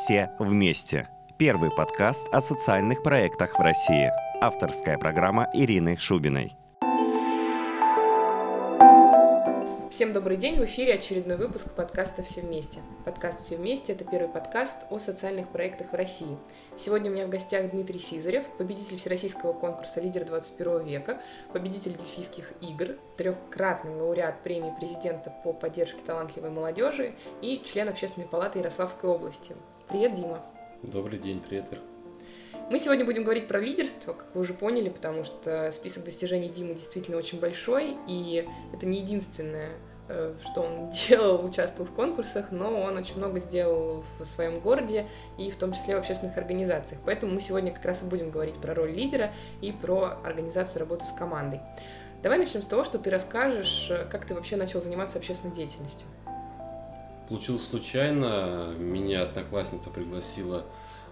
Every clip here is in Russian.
«Все вместе». Первый подкаст о социальных проектах в России. Авторская программа Ирины Шубиной. Всем добрый день, в эфире очередной выпуск подкаста «Все вместе». Подкаст «Все вместе» — это первый подкаст о социальных проектах в России. Сегодня у меня в гостях Дмитрий Сизарев, победитель Всероссийского конкурса «Лидер 21 века», победитель Дельфийских игр, трехкратный лауреат премии президента по поддержке талантливой молодежи и член Общественной палаты Ярославской области. Привет, Дима. Добрый день, привет, Ир. Мы сегодня будем говорить про лидерство, как вы уже поняли, потому что список достижений Димы действительно очень большой, и это не единственное что он делал, участвовал в конкурсах, но он очень много сделал в своем городе и в том числе в общественных организациях. Поэтому мы сегодня как раз и будем говорить про роль лидера и про организацию работы с командой. Давай начнем с того, что ты расскажешь, как ты вообще начал заниматься общественной деятельностью. Получилось случайно. Меня одноклассница пригласила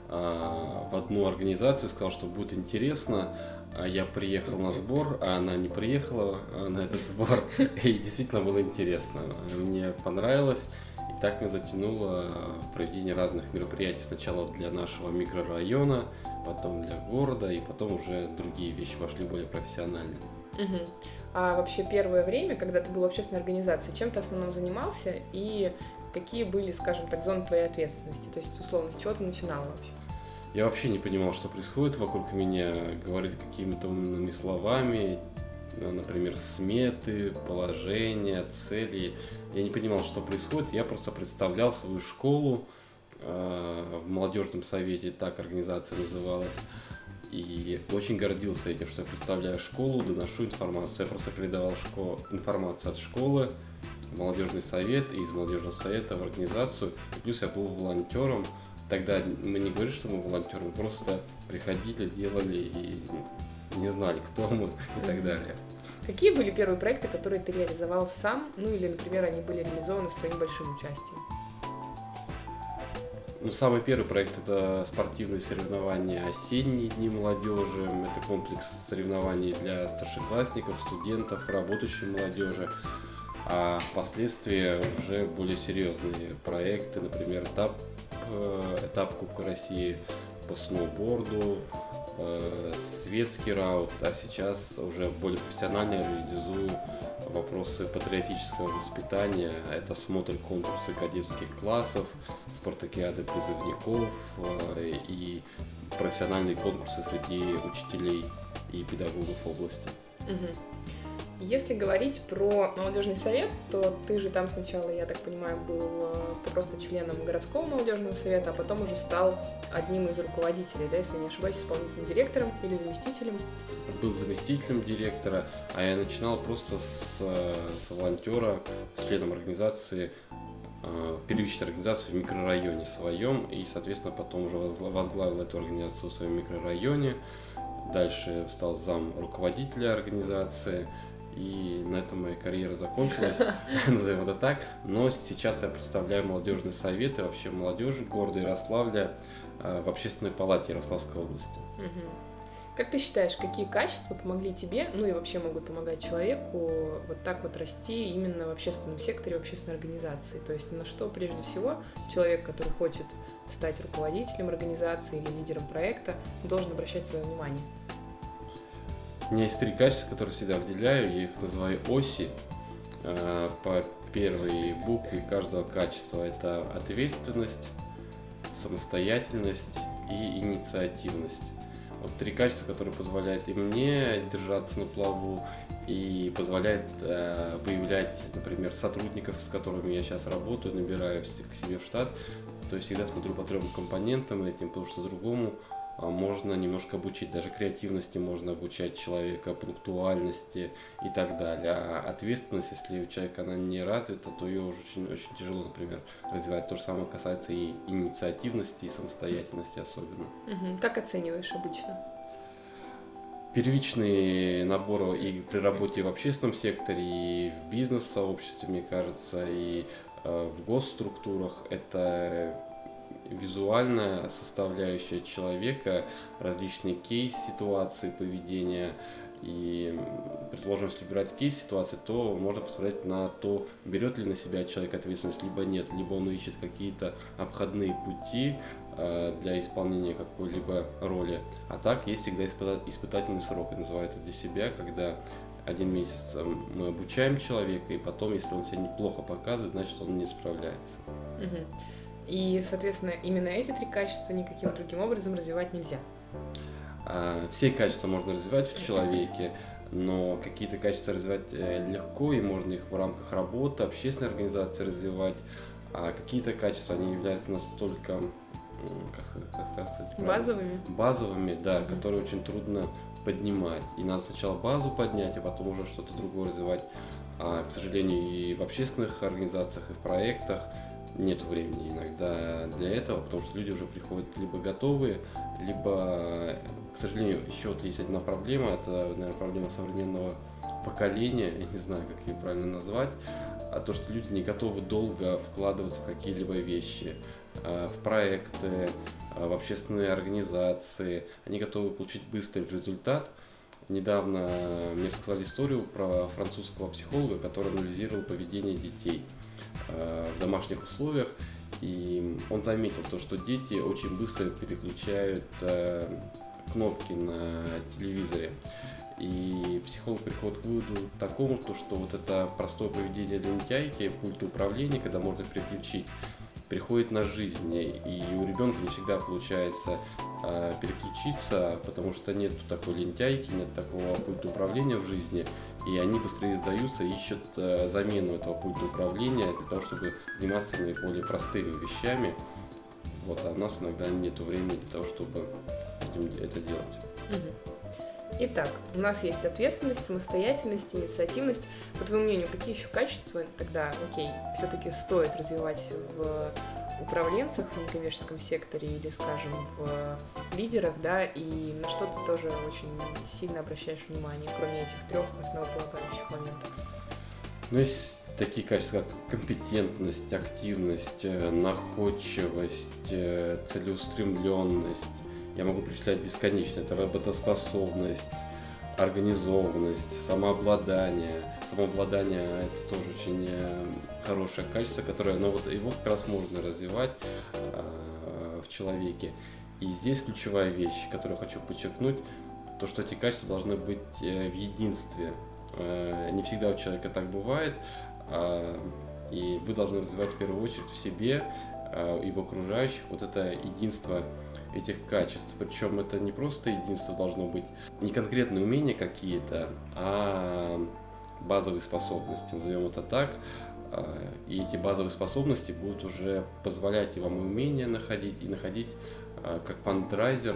в одну организацию, сказала, что будет интересно. А я приехал на сбор, а она не приехала а, на этот сбор. И действительно было интересно. Мне понравилось. И так меня затянуло в проведение разных мероприятий. Сначала для нашего микрорайона, потом для города, и потом уже другие вещи вошли более профессионально. Угу. А вообще первое время, когда ты был в общественной организации, чем ты основном занимался и какие были, скажем так, зоны твоей ответственности? То есть, условно, с чего ты начинал вообще? Я вообще не понимал, что происходит вокруг меня, говорили какими-то умными словами, например, сметы, положения, цели. Я не понимал, что происходит, я просто представлял свою школу э, в молодежном совете, так организация называлась. И очень гордился этим, что я представляю школу, доношу информацию. Я просто передавал школ... информацию от школы в молодежный совет и из молодежного совета в организацию. И плюс я был волонтером, тогда мы не говорили, что мы волонтеры, мы просто приходили, делали и не знали, кто мы и так далее. Какие были первые проекты, которые ты реализовал сам, ну или, например, они были реализованы с твоим большим участием? Ну, самый первый проект это спортивные соревнования «Осенние дни молодежи». Это комплекс соревнований для старшеклассников, студентов, работающей молодежи. А впоследствии уже более серьезные проекты, например, этап этап Кубка России по сноуборду, э, светский раут, а сейчас уже более профессионально реализую вопросы патриотического воспитания. Это смотр конкурсы кадетских классов, спартакиады призывников э, и профессиональные конкурсы среди учителей и педагогов области. Угу. Если говорить про молодежный совет, то ты же там сначала, я так понимаю, был э, просто членом городского молодежного совета, а потом уже стал одним из руководителей, да, если не ошибаюсь, исполнительным директором или заместителем. Был заместителем директора, а я начинал просто с, э, с волонтера, с членом организации э, первичной организации в микрорайоне своем, и, соответственно, потом уже возглавил эту организацию в своем микрорайоне. Дальше стал зам руководителя организации, и на этом моя карьера закончилась, назовем это так. Но сейчас я представляю молодежный совет и вообще молодежи города Ярославля э, в общественной палате Ярославской области. Как ты считаешь, какие качества помогли тебе, ну и вообще могут помогать человеку вот так вот расти именно в общественном секторе, в общественной организации? То есть на что прежде всего человек, который хочет стать руководителем организации или лидером проекта, должен обращать свое внимание? У меня есть три качества, которые всегда выделяю, я их называю оси. Э, по первой букве каждого качества это ответственность, самостоятельность и инициативность. Вот три качества, которые позволяют и мне держаться на плаву, и позволяет э, выявлять, например, сотрудников, с которыми я сейчас работаю, набираю к себе в штат. То есть всегда смотрю по трем компонентам этим, потому что другому можно немножко обучить, даже креативности можно обучать человека, пунктуальности и так далее. А ответственность, если у человека она не развита, то ее уже очень, очень тяжело, например, развивать. То же самое касается и инициативности, и самостоятельности особенно. Угу. Как оцениваешь обычно? Первичный набор и при работе в общественном секторе, и в бизнес-сообществе, мне кажется, и э, в госструктурах это визуальная составляющая человека, различные кейс-ситуации поведения И, предположим, если брать кейс ситуации, то можно посмотреть на то, берет ли на себя человек ответственность, либо нет, либо он ищет какие-то обходные пути э, для исполнения какой-либо роли. А так есть всегда испытательный срок, и называют это для себя, когда один месяц э, мы обучаем человека, и потом, если он себя неплохо показывает, значит он не справляется. И, соответственно, именно эти три качества никаким другим образом развивать нельзя. А, все качества можно развивать в человеке, но какие-то качества развивать э, легко, и можно их в рамках работы, общественной организации развивать, а какие-то качества, они являются настолько как сказать, базовыми. Базовыми, да, mm-hmm. которые очень трудно поднимать. И надо сначала базу поднять, а потом уже что-то другое развивать. А, к сожалению, и в общественных организациях, и в проектах нет времени иногда для этого, потому что люди уже приходят либо готовые, либо, к сожалению, еще вот есть одна проблема, это, наверное, проблема современного поколения, я не знаю, как ее правильно назвать, а то, что люди не готовы долго вкладываться в какие-либо вещи, а, в проекты, а, в общественные организации, они готовы получить быстрый результат. Недавно мне рассказали историю про французского психолога, который анализировал поведение детей – в домашних условиях. И он заметил то, что дети очень быстро переключают э, кнопки на телевизоре. И психолог приходит к выводу такому, то, что вот это простое поведение лентяйки, пульт управления, когда можно переключить, приходит на жизнь. И у ребенка не всегда получается э, переключиться, потому что нет такой лентяйки, нет такого пульта управления в жизни и они быстрее сдаются, ищут э, замену этого пульта управления для того, чтобы заниматься наиболее простыми вещами. Вот, а у нас иногда нет времени для того, чтобы это делать. Итак, у нас есть ответственность, самостоятельность, инициативность. По твоему мнению, какие еще качества тогда, окей, все-таки стоит развивать в управленцах в некоммерческом секторе или, скажем, в лидерах, да, и на что ты тоже очень сильно обращаешь внимание, кроме этих трех основополагающих моментов? Ну, есть такие качества, как компетентность, активность, э, находчивость, э, целеустремленность. Я могу перечислять бесконечно. Это работоспособность, организованность, самообладание. Самообладание – это тоже очень э, хорошее качество, которое, но ну, вот его как раз можно развивать э, в человеке. И здесь ключевая вещь, которую хочу подчеркнуть, то, что эти качества должны быть э, в единстве. Э, не всегда у человека так бывает, э, и вы должны развивать в первую очередь в себе э, и в окружающих вот это единство этих качеств. Причем это не просто единство должно быть, не конкретные умения какие-то, а базовые способности, назовем это так, а, и эти базовые способности будут уже позволять и вам и умения находить, и находить а, как фандрайзер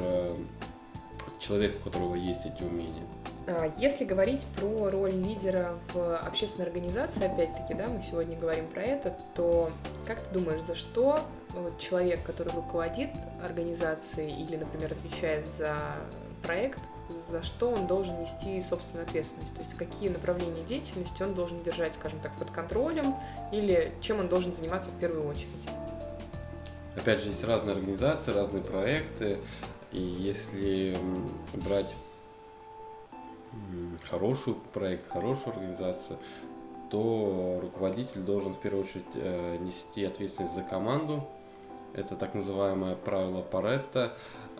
человека, у которого есть эти умения. А, если говорить про роль лидера в общественной организации, опять-таки, да, мы сегодня говорим про это, то как ты думаешь, за что человек, который руководит организацией или, например, отвечает за проект, за что он должен нести собственную ответственность, то есть какие направления деятельности он должен держать, скажем так, под контролем, или чем он должен заниматься в первую очередь. Опять же, есть разные организации, разные проекты, и если брать хороший проект, хорошую организацию, то руководитель должен в первую очередь э, нести ответственность за команду. Это так называемое правило Паретта,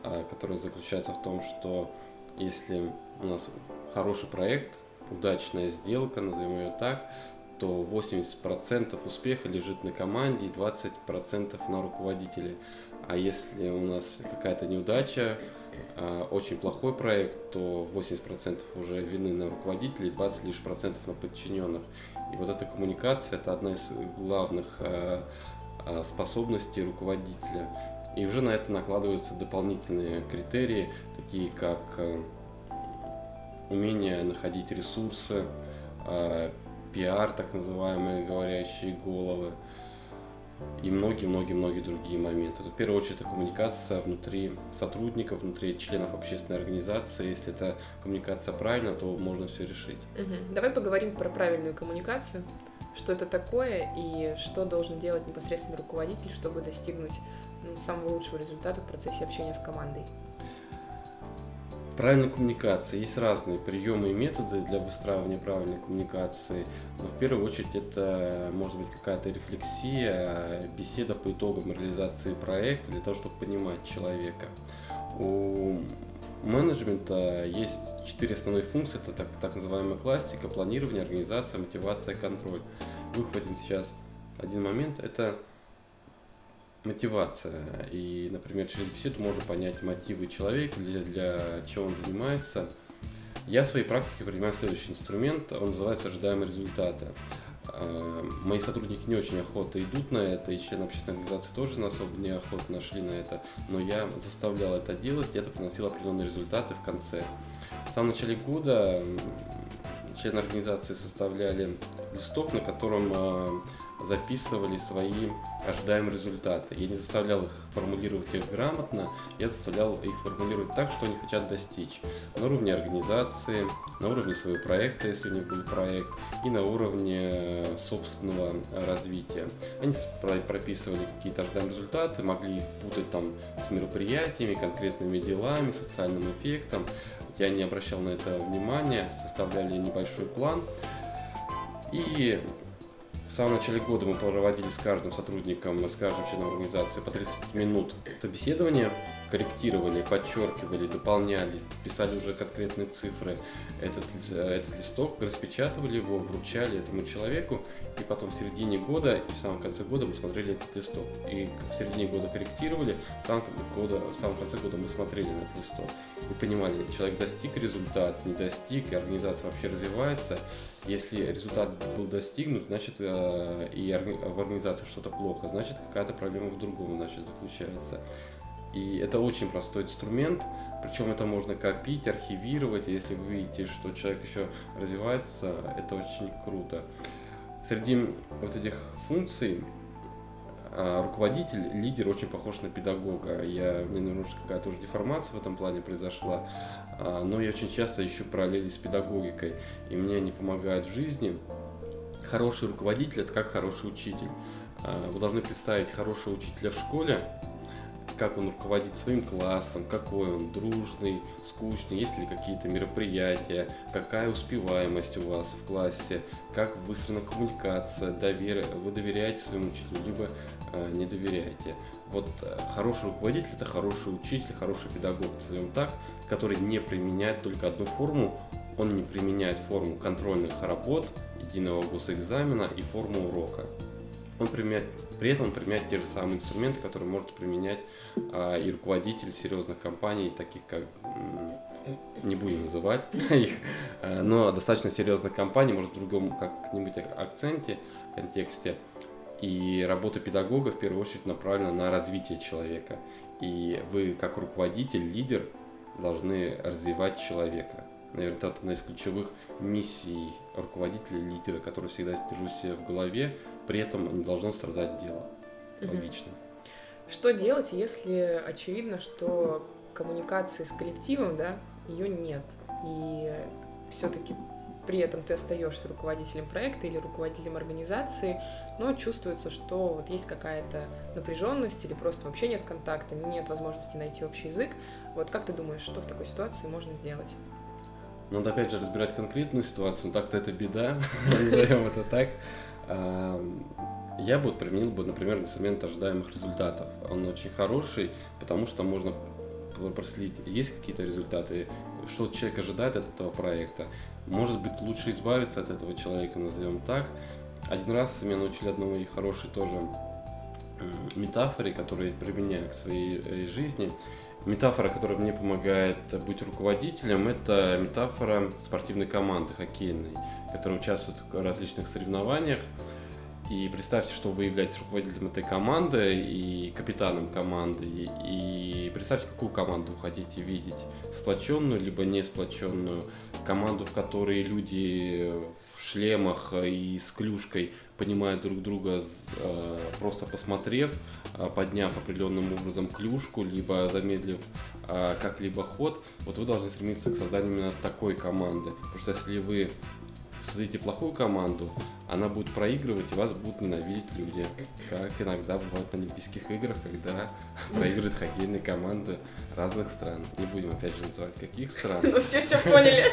э, которое заключается в том, что если у нас хороший проект, удачная сделка, назовем ее так, то 80% успеха лежит на команде и 20% на руководителе. А если у нас какая-то неудача, а, очень плохой проект, то 80% уже вины на руководителей, 20 лишь процентов на подчиненных. И вот эта коммуникация – это одна из главных а, а, способностей руководителя. И уже на это накладываются дополнительные критерии, такие как э, умение находить ресурсы, э, пиар, так называемые говорящие головы и многие-многие-многие другие моменты. в первую очередь это коммуникация внутри сотрудников, внутри членов общественной организации. Если эта коммуникация правильная, то можно все решить. Угу. Давай поговорим про правильную коммуникацию. Что это такое и что должен делать непосредственно руководитель, чтобы достигнуть ну, самого лучшего результата в процессе общения с командой? Правильная коммуникация. Есть разные приемы и методы для выстраивания правильной коммуникации. Но в первую очередь это может быть какая-то рефлексия, беседа по итогам реализации проекта для того, чтобы понимать человека. У менеджмента есть четыре основные функции. Это так, так называемая классика, планирование, организация, мотивация, контроль. Выхватим сейчас один момент. Это мотивация. И, например, через беседу можно понять мотивы человека, для, для чего он занимается. Я в своей практике принимаю следующий инструмент, он называется ожидаемые результаты. А, мои сотрудники не очень охотно идут на это, и члены общественной организации тоже на особо неохотно шли на это, но я заставлял это делать, и это приносило определенные результаты в конце. В самом начале года члены организации составляли листок, на котором а, записывали свои ожидаемые результаты. Я не заставлял их формулировать их грамотно, я заставлял их формулировать так, что они хотят достичь. На уровне организации, на уровне своего проекта, если у них был проект, и на уровне э, собственного развития. Они прописывали какие-то ожидаемые результаты, могли их путать там с мероприятиями, конкретными делами, социальным эффектом. Я не обращал на это внимания, составляли небольшой план. И в самом начале года мы проводили с каждым сотрудником, с каждым членом организации по 30 минут собеседования, корректировали, подчеркивали, дополняли, писали уже конкретные цифры. Этот, этот листок, распечатывали его, вручали этому человеку, и потом в середине года и в самом конце года мы смотрели этот листок. И в середине года корректировали, в самом, года, в самом конце года мы смотрели на этот листок. И понимали, человек достиг результат, не достиг, и организация вообще развивается. Если результат был достигнут, значит э, и в организации что-то плохо, значит какая-то проблема в другом значит, заключается. И это очень простой инструмент, причем это можно копить, архивировать, если вы видите, что человек еще развивается, это очень круто. Среди вот этих функций а, руководитель, лидер очень похож на педагога. Я, меня немножко какая-то уже деформация в этом плане произошла, а, но я очень часто ищу параллели с педагогикой, и мне они помогают в жизни. Хороший руководитель – это как хороший учитель. А, вы должны представить хорошего учителя в школе, как он руководит своим классом, какой он дружный, скучный, есть ли какие-то мероприятия, какая успеваемость у вас в классе, как выстроена коммуникация, довер... вы доверяете своему учителю, либо э, не доверяете. Вот э, хороший руководитель – это хороший учитель, хороший педагог, назовем так, который не применяет только одну форму, он не применяет форму контрольных работ, единого госэкзамена и форму урока. Он применяет, при этом он применяет те же самые инструменты, которые может применять а, и руководитель серьезных компаний, таких как, не будем называть их, а, но достаточно серьезных компаний, может в другом как-нибудь акценте, контексте. И работа педагога в первую очередь направлена на развитие человека. И вы как руководитель, лидер должны развивать человека. Наверное, это одна из ключевых миссий руководителя, лидера, который всегда держу себе в голове, при этом не должно страдать дело. Логично. Что делать, если очевидно, что коммуникации с коллективом, да, ее нет, и все-таки при этом ты остаешься руководителем проекта или руководителем организации, но чувствуется, что вот есть какая-то напряженность или просто вообще нет контакта, нет возможности найти общий язык. Вот как ты думаешь, что в такой ситуации можно сделать? Надо опять же разбирать конкретную ситуацию, но так-то это беда, назовем это так. Я бы применил бы, например, инструмент ожидаемых результатов. Он очень хороший, потому что можно проследить, есть какие-то результаты, что человек ожидает от этого проекта. Может быть, лучше избавиться от этого человека, назовем так. Один раз меня научили одной хорошей тоже метафоре, которую я применяю к своей э, жизни. Метафора, которая мне помогает быть руководителем, это метафора спортивной команды хоккейной, которая участвует в различных соревнованиях. И представьте, что вы являетесь руководителем этой команды и капитаном команды. И представьте, какую команду вы хотите видеть. Сплоченную, либо не сплоченную. Команду, в которой люди шлемах и с клюшкой понимают друг друга, э, просто посмотрев, э, подняв определенным образом клюшку, либо замедлив э, как-либо ход. Вот вы должны стремиться к созданию именно такой команды. Потому что если вы создадите плохую команду, она будет проигрывать, и вас будут ненавидеть люди. Как иногда бывает на Олимпийских играх, когда проигрывают хоккейные команды разных стран. Не будем опять же называть каких стран. Ну все все поняли.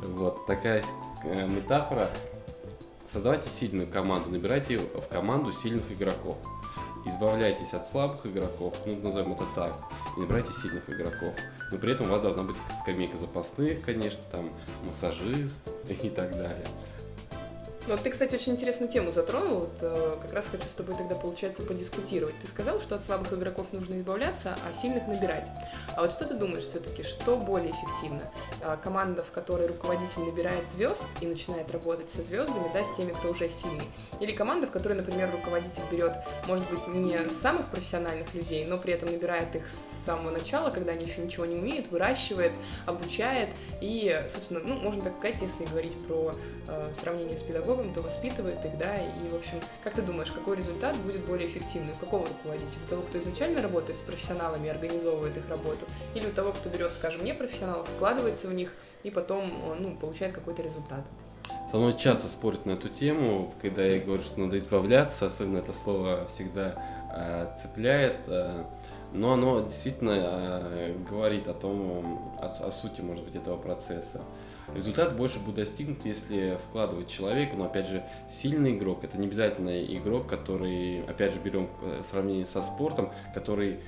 Вот такая э, метафора. Создавайте сильную команду, набирайте в команду сильных игроков. Избавляйтесь от слабых игроков, ну назовем это так, и набирайте сильных игроков. Но при этом у вас должна быть скамейка запасных, конечно, там массажист и так далее. Ну, ты, кстати, очень интересную тему затронул. Вот, э, как раз хочу с тобой тогда, получается, подискутировать. Ты сказал, что от слабых игроков нужно избавляться, а сильных набирать. А вот что ты думаешь все-таки, что более эффективно? Э, команда, в которой руководитель набирает звезд и начинает работать со звездами, да, с теми, кто уже сильный? Или команда, в которой, например, руководитель берет, может быть, не самых профессиональных людей, но при этом набирает их с самого начала, когда они еще ничего не умеют, выращивает, обучает и, собственно, ну, можно так сказать, если говорить про э, сравнение с педагогом, то воспитывает их, да, и, в общем, как ты думаешь, какой результат будет более эффективный? У какого руководителя? У того, кто изначально работает с профессионалами, организовывает их работу, или у того, кто берет, скажем, не профессионалов, вкладывается в них и потом, ну, получает какой-то результат? Со мной часто спорят на эту тему, когда я говорю, что надо избавляться, особенно это слово всегда э, цепляет, э, но оно действительно э, говорит о том, о, о сути, может быть, этого процесса. Результат больше будет достигнут, если вкладывать человека, но опять же, сильный игрок, это не обязательно игрок, который, опять же, берем в сравнении со спортом, который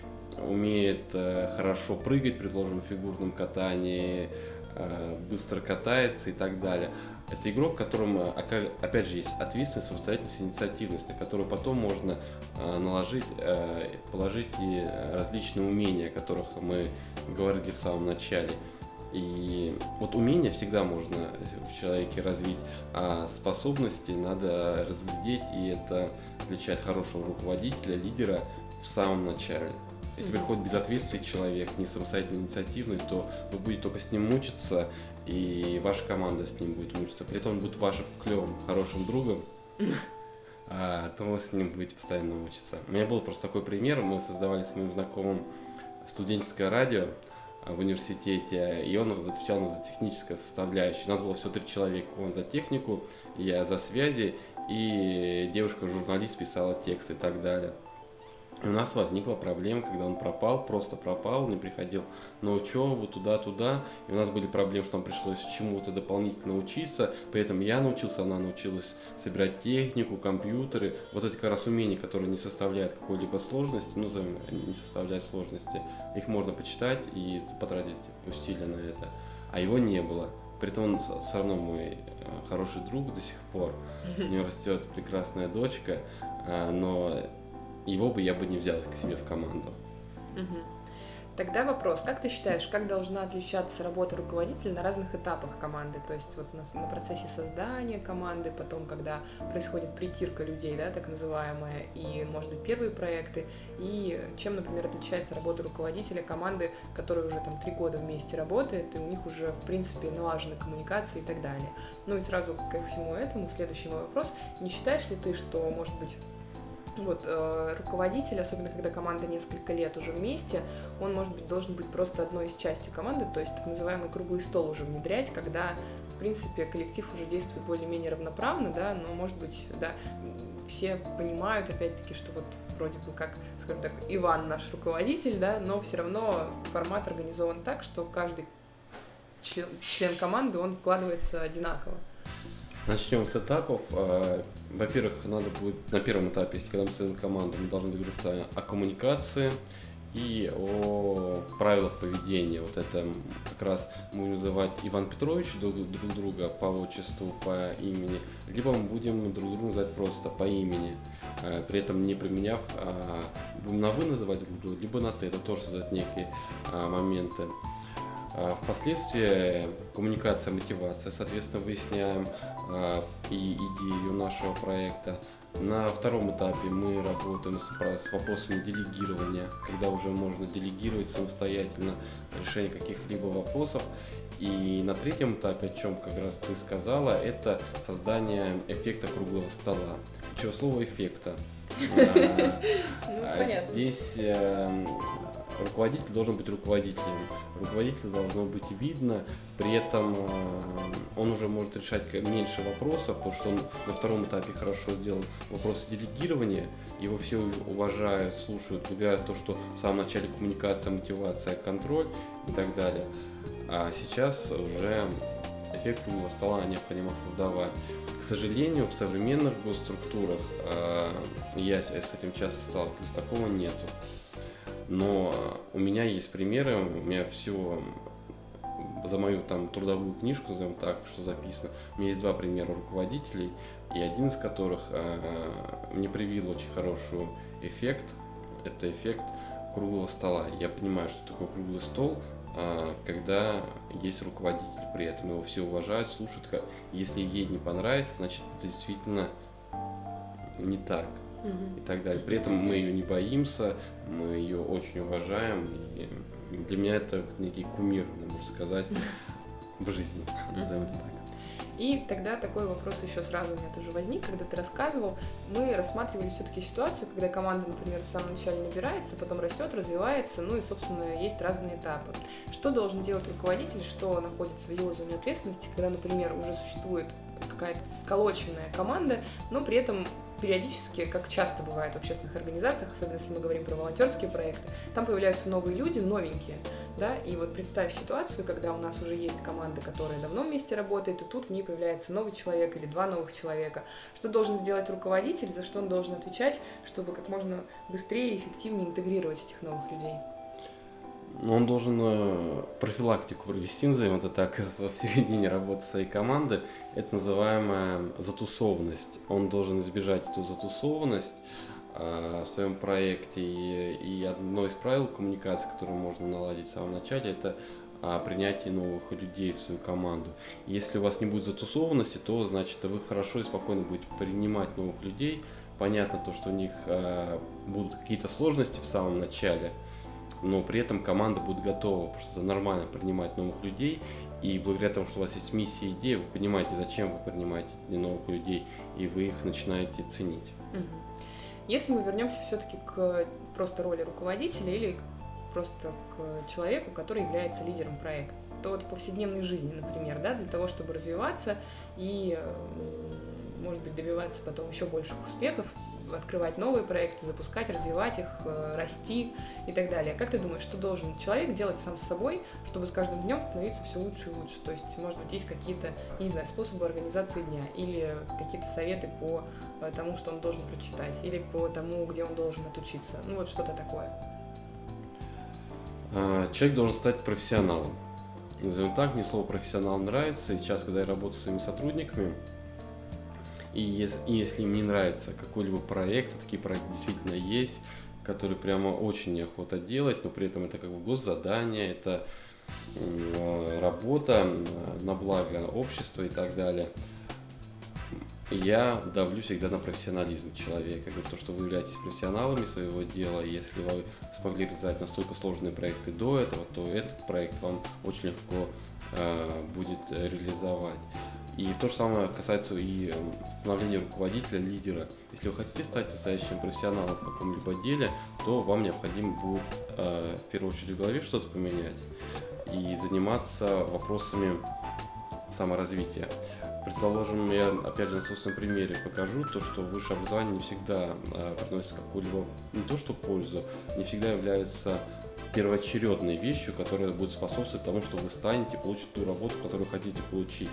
умеет э, хорошо прыгать, предложим в фигурном катании, э, быстро катается и так далее. Это игрок, в котором, опять же, есть ответственность, самостоятельность, инициативность, на которую потом можно э, наложить, положить и различные умения, о которых мы говорили в самом начале. И вот умения всегда можно в человеке развить, а способности надо разглядеть, и это отличает хорошего руководителя, лидера в самом начале. Если приходит безответственный человек, не самостоятельно инициативный, то вы будете только с ним мучиться, и ваша команда с ним будет мучиться. При этом он будет вашим клевым, хорошим другом, а, то вы с ним будете постоянно мучиться. У меня был просто такой пример. Мы создавали с моим знакомым студенческое радио, в университете, и он отвечал за техническое составляющее. У нас было все три человека, он за технику, я за связи, и девушка-журналист писала текст и так далее. У нас возникла проблема, когда он пропал, просто пропал, не приходил на учебу туда-туда. И у нас были проблемы, что нам пришлось чему-то дополнительно учиться. При этом я научился, она научилась собирать технику, компьютеры. Вот эти как раз умения, которые не составляют какой-либо сложности, ну, не составляют сложности, их можно почитать и потратить усилия на это. А его не было. При этом он все равно мой э, хороший друг до сих пор. У него растет прекрасная дочка, а, но его бы я бы не взял к себе в команду. Угу. Тогда вопрос, как ты считаешь, как должна отличаться работа руководителя на разных этапах команды? То есть вот на, на процессе создания команды, потом, когда происходит притирка людей, да, так называемая, и, может быть, первые проекты, и чем, например, отличается работа руководителя команды, которая уже там три года вместе работает, и у них уже, в принципе, налажены коммуникации и так далее. Ну и сразу ко всему этому следующий мой вопрос. Не считаешь ли ты, что, может быть, вот, э, руководитель, особенно когда команда несколько лет уже вместе, он, может быть, должен быть просто одной из частью команды, то есть так называемый круглый стол уже внедрять, когда, в принципе, коллектив уже действует более-менее равноправно, да, но, может быть, да, все понимают, опять-таки, что вот вроде бы как, скажем так, Иван наш руководитель, да, но все равно формат организован так, что каждый член, член команды, он вкладывается одинаково. Начнем с этапов. А, во-первых, надо будет на первом этапе, когда мы создаем команду, мы должны договориться о коммуникации и о правилах поведения. Вот это как раз мы будем называть Иван Петрович друг, друг друга по отчеству, по имени, либо мы будем друг друга называть просто по имени, а, при этом не применяв, а, будем на вы называть друг друга, либо на ты. Это тоже создает некие моменты. А, впоследствии коммуникация, мотивация, соответственно, выясняем а, и идею нашего проекта. На втором этапе мы работаем с, с вопросами делегирования, когда уже можно делегировать самостоятельно решение каких-либо вопросов. И на третьем этапе, о чем как раз ты сказала, это создание эффекта круглого стола. Чего слово эффекта? Ну, здесь эм, руководитель должен быть руководителем, руководителя должно быть видно, при этом э, он уже может решать меньше вопросов, потому что он на втором этапе хорошо сделал вопросы делегирования, его все уважают, слушают, выбирают то, что в самом начале коммуникация, мотивация, контроль и так далее. А сейчас уже эффект круглого стола необходимо создавать. К сожалению, в современных госструктурах, э, я с этим часто сталкиваюсь, такого нету. Но у меня есть примеры, у меня все за мою там трудовую книжку, назовем так, что записано. У меня есть два примера руководителей, и один из которых э, мне привил очень хороший эффект. Это эффект круглого стола. Я понимаю, что такое круглый стол, э, когда есть руководитель при этом, его все уважают, слушают. Если ей не понравится, значит это действительно не так и так далее. При этом мы ее не боимся, мы ее очень уважаем, и для меня это некий кумир, можно сказать, в жизни, назовем это так. И тогда такой вопрос еще сразу у меня тоже возник, когда ты рассказывал. Мы рассматривали все-таки ситуацию, когда команда, например, в самом начале набирается, потом растет, развивается, ну и, собственно, есть разные этапы. Что должен делать руководитель, что находится в его зоне ответственности, когда, например, уже существует какая-то сколоченная команда, но при этом периодически, как часто бывает в общественных организациях, особенно если мы говорим про волонтерские проекты, там появляются новые люди, новенькие, да, и вот представь ситуацию, когда у нас уже есть команда, которая давно вместе работает, и тут в ней появляется новый человек или два новых человека. Что должен сделать руководитель, за что он должен отвечать, чтобы как можно быстрее и эффективнее интегрировать этих новых людей? Ну, он должен э, профилактику провести, назовем это так, в середине работы своей команды. Это называемая затусованность. Он должен избежать эту затусованность э, в своем проекте. И, и одно из правил коммуникации, которое можно наладить в самом начале, это о принятии новых людей в свою команду. Если у вас не будет затусованности, то значит вы хорошо и спокойно будете принимать новых людей. Понятно то, что у них э, будут какие-то сложности в самом начале, но при этом команда будет готова, потому что это нормально принимать новых людей, и благодаря тому, что у вас есть миссия и идея, вы понимаете, зачем вы принимаете новых людей, и вы их начинаете ценить. Если мы вернемся все-таки к просто роли руководителя или просто к человеку, который является лидером проекта, то вот в повседневной жизни, например, да, для того, чтобы развиваться и, может быть, добиваться потом еще больших успехов, открывать новые проекты, запускать, развивать их, э, расти и так далее. Как ты думаешь, что должен человек делать сам с собой, чтобы с каждым днем становиться все лучше и лучше? То есть, может быть, есть какие-то, не знаю, способы организации дня или какие-то советы по э, тому, что он должен прочитать, или по тому, где он должен отучиться. Ну вот что-то такое. А, человек должен стать профессионалом. Назовем так, мне слово профессионал нравится. И сейчас, когда я работаю с своими сотрудниками, и если, и если им не нравится какой-либо проект, а такие проекты действительно есть, которые прямо очень неохота делать, но при этом это как бы госзадание, это работа на благо общества и так далее. Я давлю всегда на профессионализм человека. То, что вы являетесь профессионалами своего дела, если вы смогли реализовать настолько сложные проекты до этого, то этот проект вам очень легко э, будет реализовать. И то же самое касается и эм, становления руководителя, лидера. Если вы хотите стать настоящим профессионалом в каком-либо деле, то вам необходимо будет э, в первую очередь в голове что-то поменять и заниматься вопросами саморазвития. Предположим, я опять же на собственном примере покажу то, что высшее образование не всегда э, приносит какую-либо, не то что пользу, не всегда является первоочередной вещью, которая будет способствовать тому, что вы станете получить ту работу, которую хотите получить.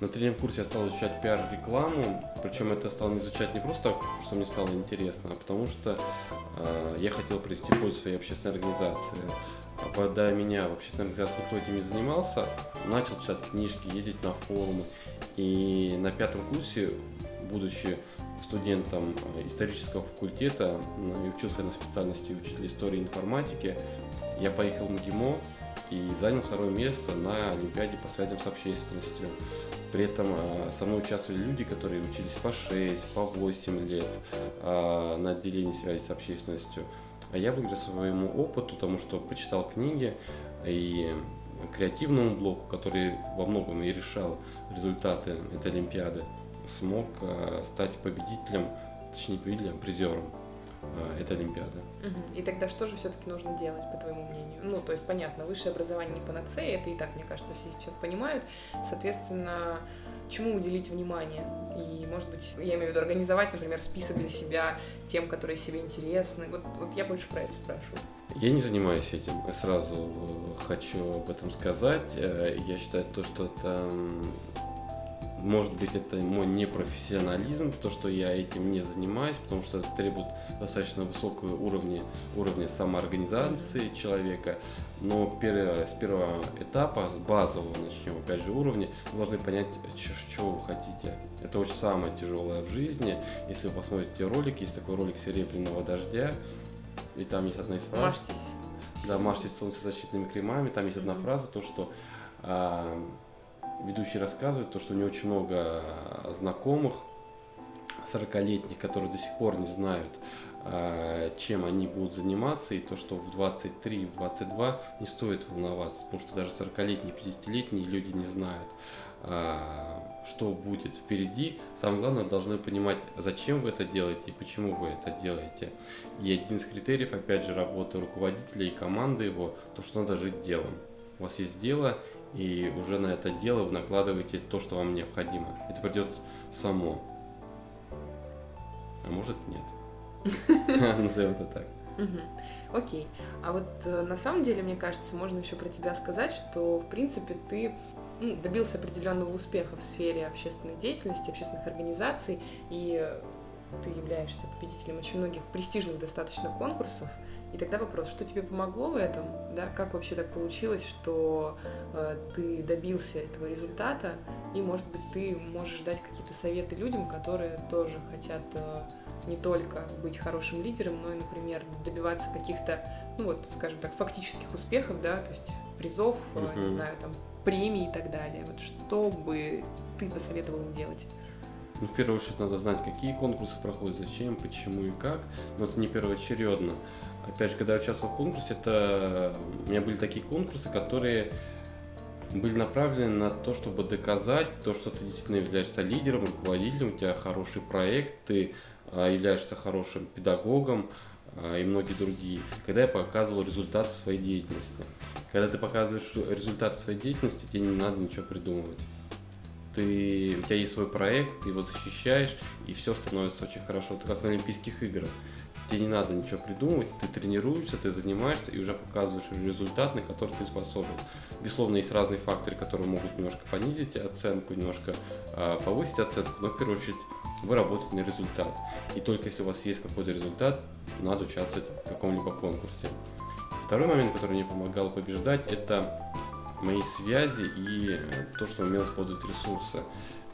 На третьем курсе я стал изучать пиар-рекламу, причем это стал изучать не просто так, что мне стало интересно, а потому что э, я хотел привести пользу своей общественной организации. А когда меня в общественной организации никто этим не занимался, начал читать книжки, ездить на форумы. И на пятом курсе, будучи студентом исторического факультета, ну, и учился на специальности учителя истории и информатики, я поехал на ГИМО и занял второе место на Олимпиаде по связям с общественностью. При этом а, со мной участвовали люди, которые учились по 6, по 8 лет а, на отделении связи с общественностью. А я благодаря своему опыту, тому что почитал книги и креативному блоку, который во многом и решал результаты этой Олимпиады, смог а, стать победителем, точнее победителем, призером. А, это Олимпиада. И тогда что же все-таки нужно делать, по твоему мнению? Ну, то есть, понятно, высшее образование не панацея, это и так, мне кажется, все сейчас понимают. Соответственно, чему уделить внимание? И, может быть, я имею в виду организовать, например, список для себя тем, которые себе интересны. Вот, вот я больше про это спрашиваю. Я не занимаюсь этим. Я сразу э, хочу об этом сказать. Э, я считаю то, что это может быть, это мой непрофессионализм, то, что я этим не занимаюсь, потому что это требует достаточно высокого уровня, уровня самоорганизации человека. Но с первого этапа, с базового начнем, опять же, уровня, вы должны понять, что вы хотите. Это очень самое тяжелое в жизни. Если вы посмотрите ролик, есть такой ролик «Серебряного дождя», и там есть одна из фраз. Мажьтесь. Да, мажьтесь солнцезащитными кремами. Там есть одна фраза, то, что а, ведущий рассказывает, то, что у него очень много знакомых, 40-летних, которые до сих пор не знают, а, чем они будут заниматься, и то, что в 23 и в 22 не стоит волноваться, потому что даже 40-летние, 50-летние люди не знают, а, что будет впереди. Самое главное, должны понимать, зачем вы это делаете и почему вы это делаете. И один из критериев, опять же, работы руководителя и команды его, то, что надо жить делом. У вас есть дело, и уже на это дело вы накладываете то, что вам необходимо. Это придет само. А может нет. Назовем это так. Окей. А вот э, на самом деле, мне кажется, можно еще про тебя сказать, что, в принципе, ты ну, добился определенного успеха в сфере общественной деятельности, общественных организаций, и ты являешься победителем очень многих престижных достаточно конкурсов. И тогда вопрос, что тебе помогло в этом, да, как вообще так получилось, что э, ты добился этого результата, и, может быть, ты можешь дать какие-то советы людям, которые тоже хотят э, не только быть хорошим лидером, но и, например, добиваться каких-то, ну вот, скажем так, фактических успехов, да, то есть призов, uh-huh. не знаю, там, премий и так далее. Вот что бы ты посоветовал им делать? Ну, в первую очередь надо знать, какие конкурсы проходят, зачем, почему и как. Но это не первоочередно. Опять же, когда я участвовал в конкурсе, это у меня были такие конкурсы, которые были направлены на то, чтобы доказать то, что ты действительно являешься лидером, руководителем, у тебя хороший проект, ты а, являешься хорошим педагогом а, и многие другие. Когда я показывал результаты своей деятельности. Когда ты показываешь результаты своей деятельности, тебе не надо ничего придумывать. Ты, у тебя есть свой проект, ты его защищаешь, и все становится очень хорошо. Это как на Олимпийских играх тебе не надо ничего придумывать, ты тренируешься, ты занимаешься и уже показываешь результат, на который ты способен. Безусловно, есть разные факторы, которые могут немножко понизить оценку, немножко э, повысить оценку, но в первую очередь вы работаете на результат. И только если у вас есть какой-то результат, надо участвовать в каком-либо конкурсе. Второй момент, который мне помогал побеждать, это мои связи и то, что умел использовать ресурсы.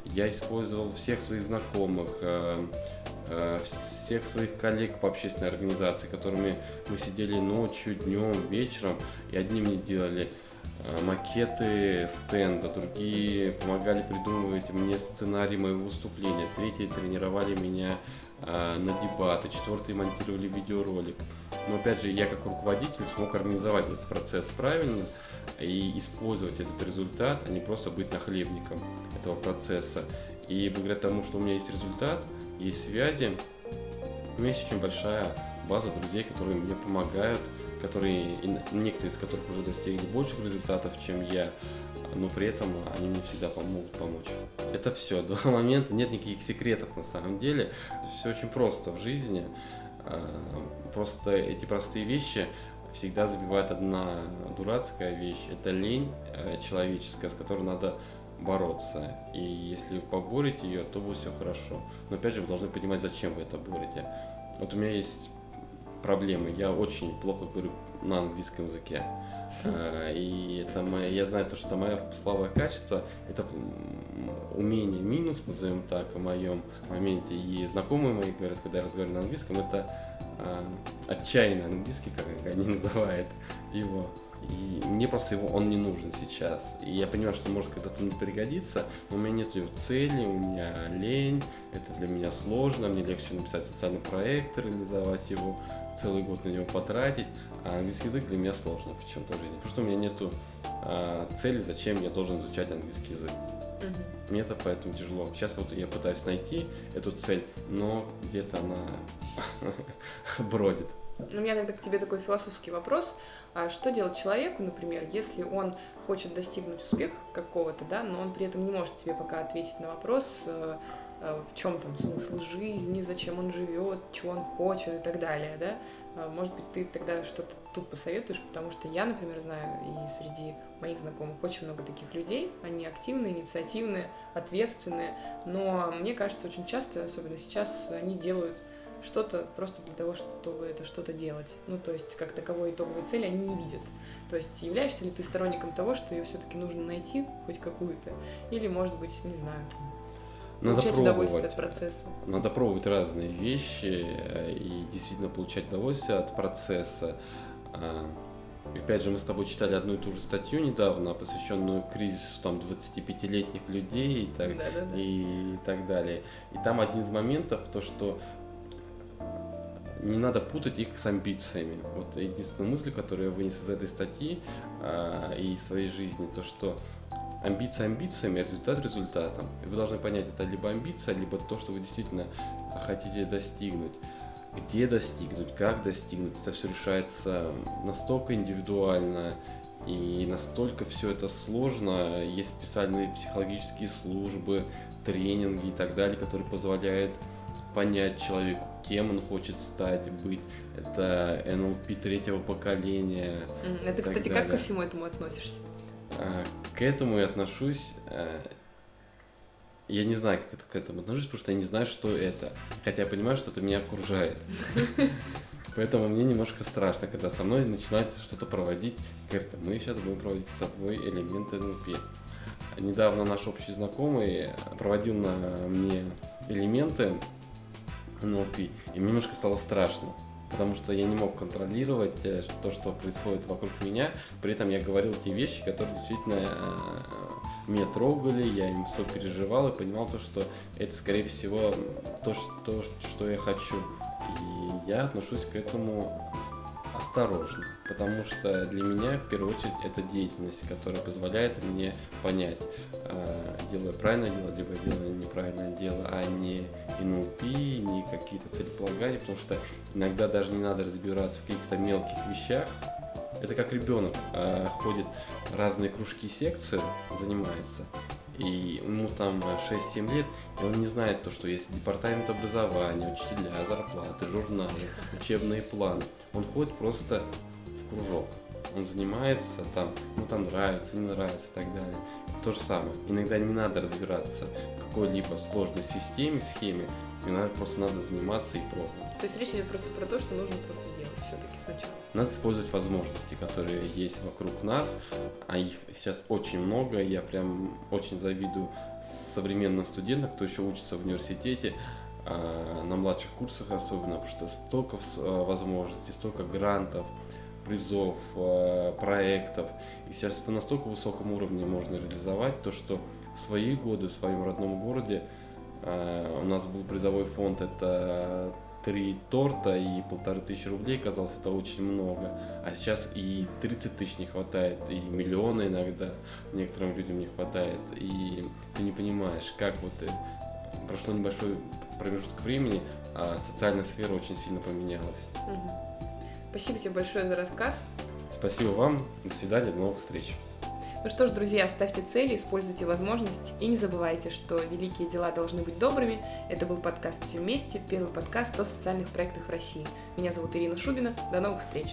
Я использовал всех своих знакомых, э, э, всех своих коллег по общественной организации, которыми мы сидели ночью, днем, вечером, и одни мне делали э, макеты стенда, другие помогали придумывать мне сценарий моего выступления, третьи тренировали меня э, на дебаты, четвертые монтировали видеоролик. Но опять же, я как руководитель смог организовать этот процесс правильно и использовать этот результат, а не просто быть нахлебником этого процесса. И благодаря тому, что у меня есть результат, есть связи, у меня есть очень большая база друзей, которые мне помогают, которые, некоторые из которых уже достигли больших результатов, чем я, но при этом они мне всегда помогут помочь. Это все. До момента нет никаких секретов на самом деле. Все очень просто в жизни. А, просто эти простые вещи всегда забивает одна дурацкая вещь. Это лень э, человеческая, с которой надо бороться. И если поборете ее, то будет все хорошо. Но опять же, вы должны понимать, зачем вы это борете. Вот у меня есть проблемы. Я очень плохо говорю на английском языке. Э, и это моя, я знаю то, что мое слабое качество, это умение минус, назовем так, в моем моменте. И знакомые мои говорят, когда я разговариваю на английском, это отчаянный английский, как они называют его. И мне просто его он не нужен сейчас. И я понимаю, что может когда-то мне пригодится, но у меня нет его цели, у меня лень, это для меня сложно, мне легче написать социальный проект, реализовать его, целый год на него потратить. А английский язык для меня сложно почему-то в жизни, потому что у меня нету а, цели, зачем я должен изучать английский язык. Мне это поэтому тяжело. Сейчас вот я пытаюсь найти эту цель, но где-то она бродит. У меня тогда к тебе такой философский вопрос. А что делать человеку, например, если он хочет достигнуть успеха какого-то, да, но он при этом не может себе пока ответить на вопрос, э, э, в чем там смысл жизни, зачем он живет, чего он хочет и так далее, да? А, может быть, ты тогда что-то тут посоветуешь, потому что я, например, знаю, и среди моих знакомых очень много таких людей, они активные, инициативные, ответственные, но мне кажется, очень часто, особенно сейчас, они делают что-то просто для того, чтобы это что-то делать. Ну, то есть, как таковой итоговой цели они не видят. То есть, являешься ли ты сторонником того, что ее все-таки нужно найти, хоть какую-то, или, может быть, не знаю, надо получать пробовать. удовольствие от процесса. Надо пробовать разные вещи э, и действительно получать удовольствие от процесса. А, Опять же, мы с тобой читали одну и ту же статью недавно, посвященную кризису там 25-летних людей и так, Да, да, да. и так далее. И там один из моментов, то что не надо путать их с амбициями. Вот единственная мысль, которую я вынес из этой статьи а, и из своей жизни, то что амбиция амбициями, а результат результатом. И вы должны понять, это либо амбиция, либо то, что вы действительно хотите достигнуть. Где достигнуть, как достигнуть, это все решается настолько индивидуально и настолько все это сложно. Есть специальные психологические службы, тренинги и так далее, которые позволяют понять человеку, кем он хочет стать, быть. Это НЛП третьего поколения. Это, кстати, как ко далее. всему этому относишься? А, К этому я отношусь. э, Я не знаю, как это к этому отношусь, потому что я не знаю, что это. Хотя я понимаю, что это меня окружает. Поэтому мне немножко страшно, когда со мной начинают что-то проводить. Говорят, мы сейчас будем проводить с собой элементы НЛП. Недавно наш общий знакомый проводил на мне элементы НЛП, и мне немножко стало страшно. Потому что я не мог контролировать э, то, что происходит вокруг меня. При этом я говорил те вещи, которые действительно э, меня трогали, я им все переживал и понимал то, что это, скорее всего, то, что, что я хочу. И я отношусь к этому осторожно, потому что для меня, в первую очередь, это деятельность, которая позволяет мне понять, э, делаю правильное дело, либо делаю неправильное дело, а не НЛП, не какие-то целеполагания, потому что иногда даже не надо разбираться в каких-то мелких вещах. Это как ребенок э, ходит разные кружки, секции, занимается, и ему там э, 6-7 лет, и он не знает то, что есть департамент образования, учителя, зарплаты, журналы, учебные планы. Он ходит просто в кружок. Он занимается там, ему там нравится, не нравится и так далее. То же самое. Иногда не надо разбираться в какой-либо сложной системе, схеме. Иногда просто надо заниматься и пробовать. То есть речь идет просто про то, что нужно просто делать все-таки сначала. Надо использовать возможности, которые есть вокруг нас, а их сейчас очень много. Я прям очень завидую современным студентам, кто еще учится в университете, а, на младших курсах особенно, потому что столько а, возможностей, столько грантов, призов, а, проектов. И сейчас это на настолько высоком уровне можно реализовать, то что в свои годы в своем родном городе а, у нас был призовой фонд, это три торта и полторы тысячи рублей, казалось, это очень много. А сейчас и 30 тысяч не хватает, и миллиона иногда некоторым людям не хватает. И ты не понимаешь, как вот э, прошло небольшой промежуток времени, а социальная сфера очень сильно поменялась. Спасибо тебе большое за рассказ. Спасибо вам, до свидания, до новых встреч. Ну что ж, друзья, ставьте цели, используйте возможности и не забывайте, что великие дела должны быть добрыми. Это был подкаст «Все вместе», первый подкаст о социальных проектах в России. Меня зовут Ирина Шубина. До новых встреч!